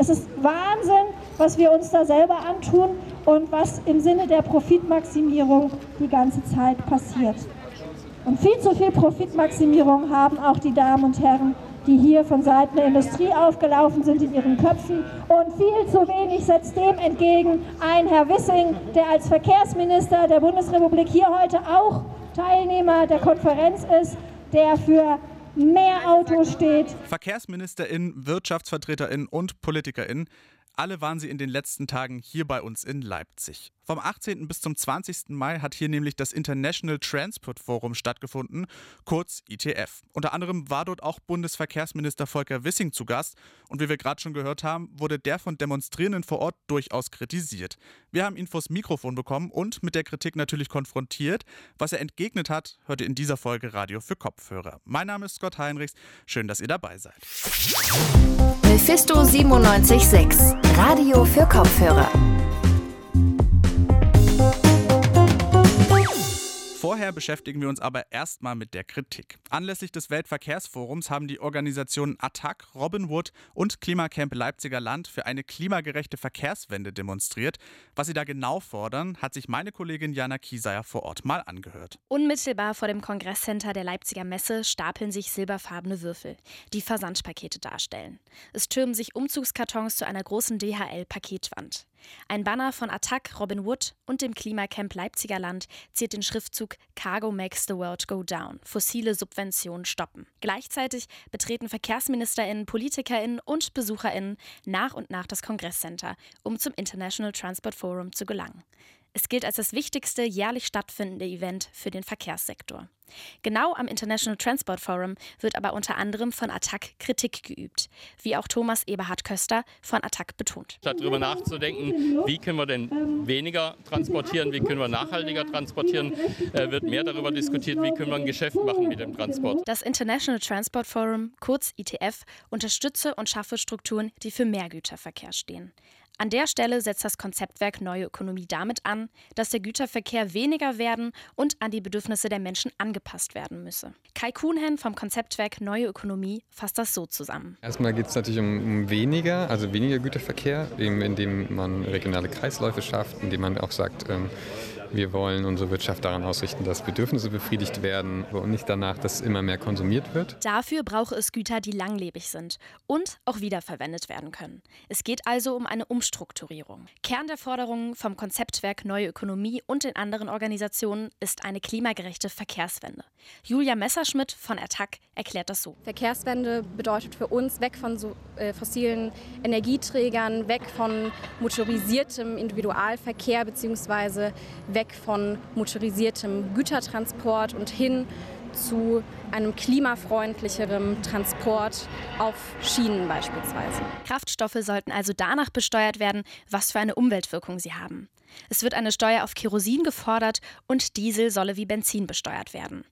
Es ist Wahnsinn, was wir uns da selber antun und was im Sinne der Profitmaximierung die ganze Zeit passiert. Und viel zu viel Profitmaximierung haben auch die Damen und Herren, die hier von Seiten der Industrie aufgelaufen sind in ihren Köpfen. Und viel zu wenig setzt dem entgegen ein Herr Wissing, der als Verkehrsminister der Bundesrepublik hier heute auch Teilnehmer der Konferenz ist, der für mehr Autos steht. VerkehrsministerInnen, WirtschaftsvertreterInnen und PolitikerInnen alle waren sie in den letzten Tagen hier bei uns in Leipzig. Vom 18. bis zum 20. Mai hat hier nämlich das International Transport Forum stattgefunden, kurz ITF. Unter anderem war dort auch Bundesverkehrsminister Volker Wissing zu Gast und wie wir gerade schon gehört haben, wurde der von Demonstrierenden vor Ort durchaus kritisiert. Wir haben ihn vors Mikrofon bekommen und mit der Kritik natürlich konfrontiert. Was er entgegnet hat, hört ihr in dieser Folge Radio für Kopfhörer. Mein Name ist Scott Heinrichs, schön, dass ihr dabei seid. Mephisto 976 Radio für Kopfhörer. Vorher beschäftigen wir uns aber erstmal mit der Kritik. Anlässlich des Weltverkehrsforums haben die Organisationen ATTAC, Robin Wood und Klimacamp Leipziger Land für eine klimagerechte Verkehrswende demonstriert. Was sie da genau fordern, hat sich meine Kollegin Jana Kieseyer vor Ort mal angehört. Unmittelbar vor dem Kongresscenter der Leipziger Messe stapeln sich silberfarbene Würfel, die Versandpakete darstellen. Es türmen sich Umzugskartons zu einer großen DHL-Paketwand. Ein Banner von Attac, Robin Wood und dem Klimacamp Leipziger Land ziert den Schriftzug Cargo makes the world go down. Fossile Subventionen stoppen. Gleichzeitig betreten VerkehrsministerInnen, PolitikerInnen und BesucherInnen nach und nach das Kongresscenter, um zum International Transport Forum zu gelangen. Es gilt als das wichtigste jährlich stattfindende Event für den Verkehrssektor. Genau am International Transport Forum wird aber unter anderem von Attac Kritik geübt, wie auch Thomas Eberhard Köster von Attac betont. Statt darüber nachzudenken, wie können wir denn weniger transportieren, wie können wir nachhaltiger transportieren, äh, wird mehr darüber diskutiert, wie können wir ein Geschäft machen mit dem Transport. Das International Transport Forum, kurz ITF, unterstütze und schaffe Strukturen, die für mehr Güterverkehr stehen. An der Stelle setzt das Konzeptwerk Neue Ökonomie damit an, dass der Güterverkehr weniger werden und an die Bedürfnisse der Menschen angepasst werden müsse. Kai Kuhnhen vom Konzeptwerk Neue Ökonomie fasst das so zusammen. Erstmal geht es natürlich um, weniger, also weniger Güterverkehr, eben indem man regionale Kreisläufe schafft, indem man auch sagt, ähm, wir wollen unsere Wirtschaft daran ausrichten, dass Bedürfnisse befriedigt werden und nicht danach, dass immer mehr konsumiert wird. Dafür brauche es Güter, die langlebig sind und auch wiederverwendet werden können. Es geht also um eine Umstrukturierung. Kern der Forderungen vom Konzeptwerk Neue Ökonomie und den anderen Organisationen ist eine klimagerechte Verkehrswende. Julia Messerschmidt von Attac erklärt das so. Verkehrswende bedeutet für uns weg von so, äh, fossilen Energieträgern, weg von motorisiertem Individualverkehr bzw. weg weg von motorisiertem Gütertransport und hin zu einem klimafreundlicheren Transport auf Schienen beispielsweise. Kraftstoffe sollten also danach besteuert werden, was für eine Umweltwirkung sie haben. Es wird eine Steuer auf Kerosin gefordert und Diesel solle wie Benzin besteuert werden.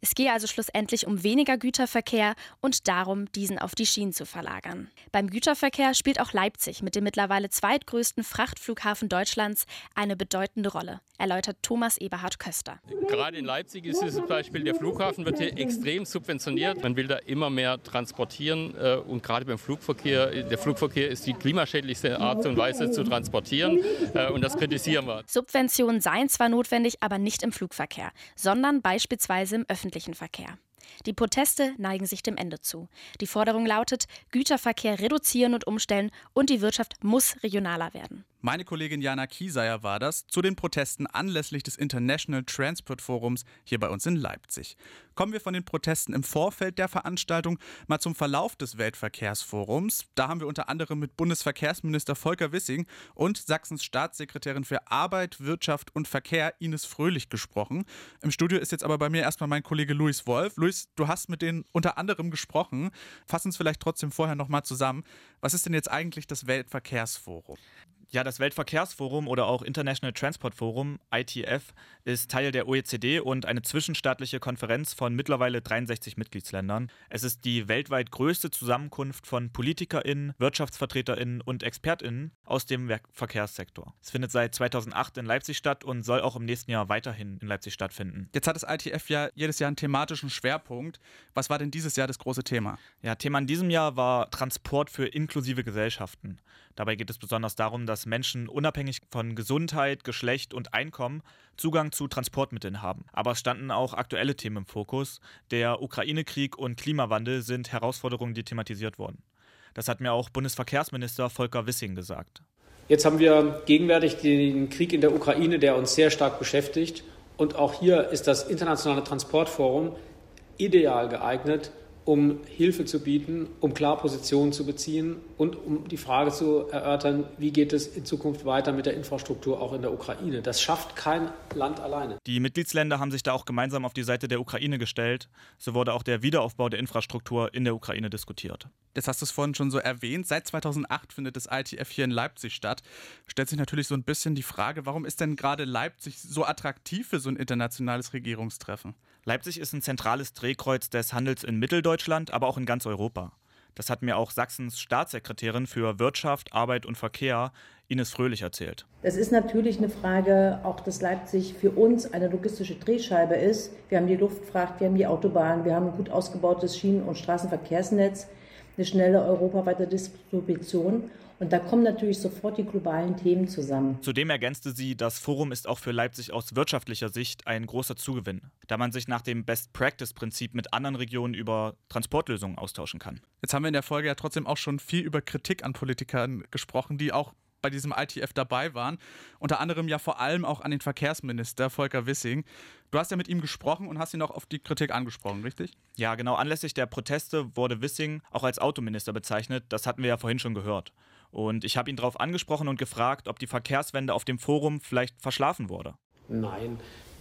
Es gehe also schlussendlich um weniger Güterverkehr und darum, diesen auf die Schienen zu verlagern. Beim Güterverkehr spielt auch Leipzig mit dem mittlerweile zweitgrößten Frachtflughafen Deutschlands eine bedeutende Rolle, erläutert Thomas Eberhard Köster. Gerade in Leipzig ist es zum Beispiel, der Flughafen wird hier extrem subventioniert. Man will da immer mehr transportieren äh, und gerade beim Flugverkehr, der Flugverkehr ist die klimaschädlichste Art und Weise zu transportieren äh, und das kritisieren wir. Subventionen seien zwar notwendig, aber nicht im Flugverkehr, sondern beispielsweise im öffentlichen Verkehr. Die Proteste neigen sich dem Ende zu. Die Forderung lautet, Güterverkehr reduzieren und umstellen und die Wirtschaft muss regionaler werden. Meine Kollegin Jana Kieseyer war das zu den Protesten anlässlich des International Transport Forums hier bei uns in Leipzig. Kommen wir von den Protesten im Vorfeld der Veranstaltung mal zum Verlauf des Weltverkehrsforums. Da haben wir unter anderem mit Bundesverkehrsminister Volker Wissing und Sachsens Staatssekretärin für Arbeit, Wirtschaft und Verkehr Ines Fröhlich gesprochen. Im Studio ist jetzt aber bei mir erstmal mein Kollege Luis Wolf. Luis, du hast mit denen unter anderem gesprochen. Fass uns vielleicht trotzdem vorher nochmal zusammen. Was ist denn jetzt eigentlich das Weltverkehrsforum? Ja, das Weltverkehrsforum oder auch International Transport Forum, ITF, ist Teil der OECD und eine zwischenstaatliche Konferenz von mittlerweile 63 Mitgliedsländern. Es ist die weltweit größte Zusammenkunft von PolitikerInnen, WirtschaftsvertreterInnen und ExpertInnen aus dem Verkehrssektor. Es findet seit 2008 in Leipzig statt und soll auch im nächsten Jahr weiterhin in Leipzig stattfinden. Jetzt hat das ITF ja jedes Jahr einen thematischen Schwerpunkt. Was war denn dieses Jahr das große Thema? Ja, Thema in diesem Jahr war Transport für inklusive Gesellschaften. Dabei geht es besonders darum, dass Menschen unabhängig von Gesundheit, Geschlecht und Einkommen Zugang zu Transportmitteln haben. Aber es standen auch aktuelle Themen im Fokus. Der Ukraine-Krieg und Klimawandel sind Herausforderungen, die thematisiert wurden. Das hat mir auch Bundesverkehrsminister Volker Wissing gesagt. Jetzt haben wir gegenwärtig den Krieg in der Ukraine, der uns sehr stark beschäftigt. Und auch hier ist das Internationale Transportforum ideal geeignet, um Hilfe zu bieten, um klar Positionen zu beziehen und um die Frage zu erörtern, wie geht es in Zukunft weiter mit der Infrastruktur auch in der Ukraine. Das schafft kein Land alleine. Die Mitgliedsländer haben sich da auch gemeinsam auf die Seite der Ukraine gestellt. So wurde auch der Wiederaufbau der Infrastruktur in der Ukraine diskutiert. Jetzt hast du es vorhin schon so erwähnt. Seit 2008 findet das ITF hier in Leipzig statt. Stellt sich natürlich so ein bisschen die Frage, warum ist denn gerade Leipzig so attraktiv für so ein internationales Regierungstreffen? Leipzig ist ein zentrales Drehkreuz des Handels in Mitteldeutschland, aber auch in ganz Europa. Das hat mir auch Sachsens Staatssekretärin für Wirtschaft, Arbeit und Verkehr, Ines Fröhlich, erzählt. Es ist natürlich eine Frage, auch dass Leipzig für uns eine logistische Drehscheibe ist. Wir haben die Luftfracht, wir haben die Autobahn, wir haben ein gut ausgebautes Schienen- und Straßenverkehrsnetz, eine schnelle europaweite Distribution. Und da kommen natürlich sofort die globalen Themen zusammen. Zudem ergänzte sie, das Forum ist auch für Leipzig aus wirtschaftlicher Sicht ein großer Zugewinn, da man sich nach dem Best-Practice-Prinzip mit anderen Regionen über Transportlösungen austauschen kann. Jetzt haben wir in der Folge ja trotzdem auch schon viel über Kritik an Politikern gesprochen, die auch bei diesem ITF dabei waren. Unter anderem ja vor allem auch an den Verkehrsminister Volker Wissing. Du hast ja mit ihm gesprochen und hast ihn auch auf die Kritik angesprochen, richtig? Ja, genau. Anlässlich der Proteste wurde Wissing auch als Autominister bezeichnet. Das hatten wir ja vorhin schon gehört. Und ich habe ihn darauf angesprochen und gefragt, ob die Verkehrswende auf dem Forum vielleicht verschlafen wurde. Nein,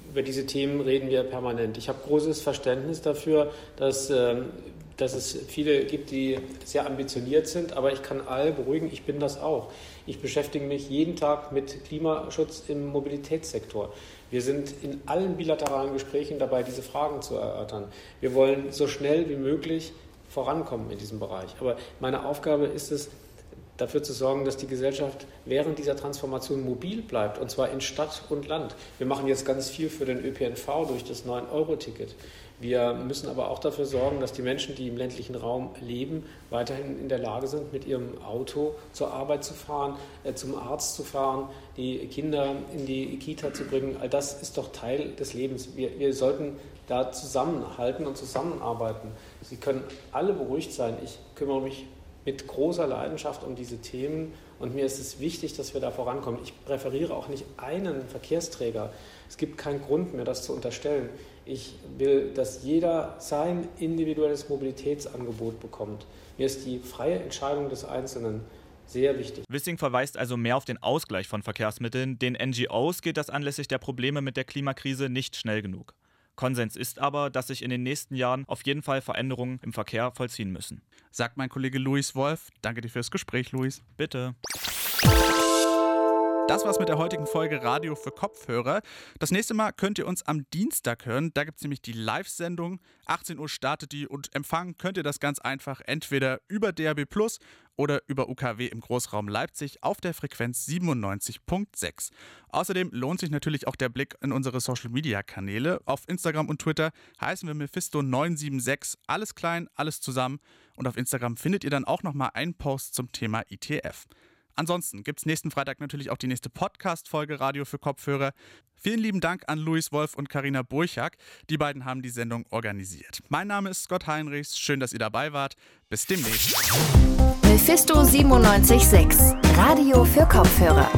über diese Themen reden wir permanent. Ich habe großes Verständnis dafür, dass, äh, dass es viele gibt, die sehr ambitioniert sind, aber ich kann alle beruhigen, ich bin das auch. Ich beschäftige mich jeden Tag mit Klimaschutz im Mobilitätssektor. Wir sind in allen bilateralen Gesprächen dabei, diese Fragen zu erörtern. Wir wollen so schnell wie möglich vorankommen in diesem Bereich. Aber meine Aufgabe ist es, dafür zu sorgen, dass die Gesellschaft während dieser Transformation mobil bleibt, und zwar in Stadt und Land. Wir machen jetzt ganz viel für den ÖPNV durch das 9-Euro-Ticket. Wir müssen aber auch dafür sorgen, dass die Menschen, die im ländlichen Raum leben, weiterhin in der Lage sind, mit ihrem Auto zur Arbeit zu fahren, äh, zum Arzt zu fahren, die Kinder in die Kita zu bringen. All das ist doch Teil des Lebens. Wir, wir sollten da zusammenhalten und zusammenarbeiten. Sie können alle beruhigt sein. Ich kümmere mich mit großer Leidenschaft um diese Themen und mir ist es wichtig, dass wir da vorankommen. Ich präferiere auch nicht einen Verkehrsträger. Es gibt keinen Grund mir das zu unterstellen. Ich will, dass jeder sein individuelles Mobilitätsangebot bekommt. Mir ist die freie Entscheidung des Einzelnen sehr wichtig. Wissing verweist also mehr auf den Ausgleich von Verkehrsmitteln. Den NGOs geht das anlässlich der Probleme mit der Klimakrise nicht schnell genug. Konsens ist aber, dass sich in den nächsten Jahren auf jeden Fall Veränderungen im Verkehr vollziehen müssen. Sagt mein Kollege Luis Wolf. Danke dir fürs Gespräch, Luis. Bitte. Das war's mit der heutigen Folge Radio für Kopfhörer. Das nächste Mal könnt ihr uns am Dienstag hören. Da gibt es nämlich die Live-Sendung. 18 Uhr startet die und empfangen könnt ihr das ganz einfach entweder über DAB Plus oder über UKW im Großraum Leipzig auf der Frequenz 97.6. Außerdem lohnt sich natürlich auch der Blick in unsere Social Media Kanäle. Auf Instagram und Twitter heißen wir Mephisto976. Alles klein, alles zusammen. Und auf Instagram findet ihr dann auch nochmal einen Post zum Thema ITF. Ansonsten gibt es nächsten Freitag natürlich auch die nächste Podcast-Folge Radio für Kopfhörer. Vielen lieben Dank an Luis Wolf und Karina Burchak. Die beiden haben die Sendung organisiert. Mein Name ist Scott Heinrichs. Schön, dass ihr dabei wart. Bis demnächst. Mephisto 976, Radio für Kopfhörer.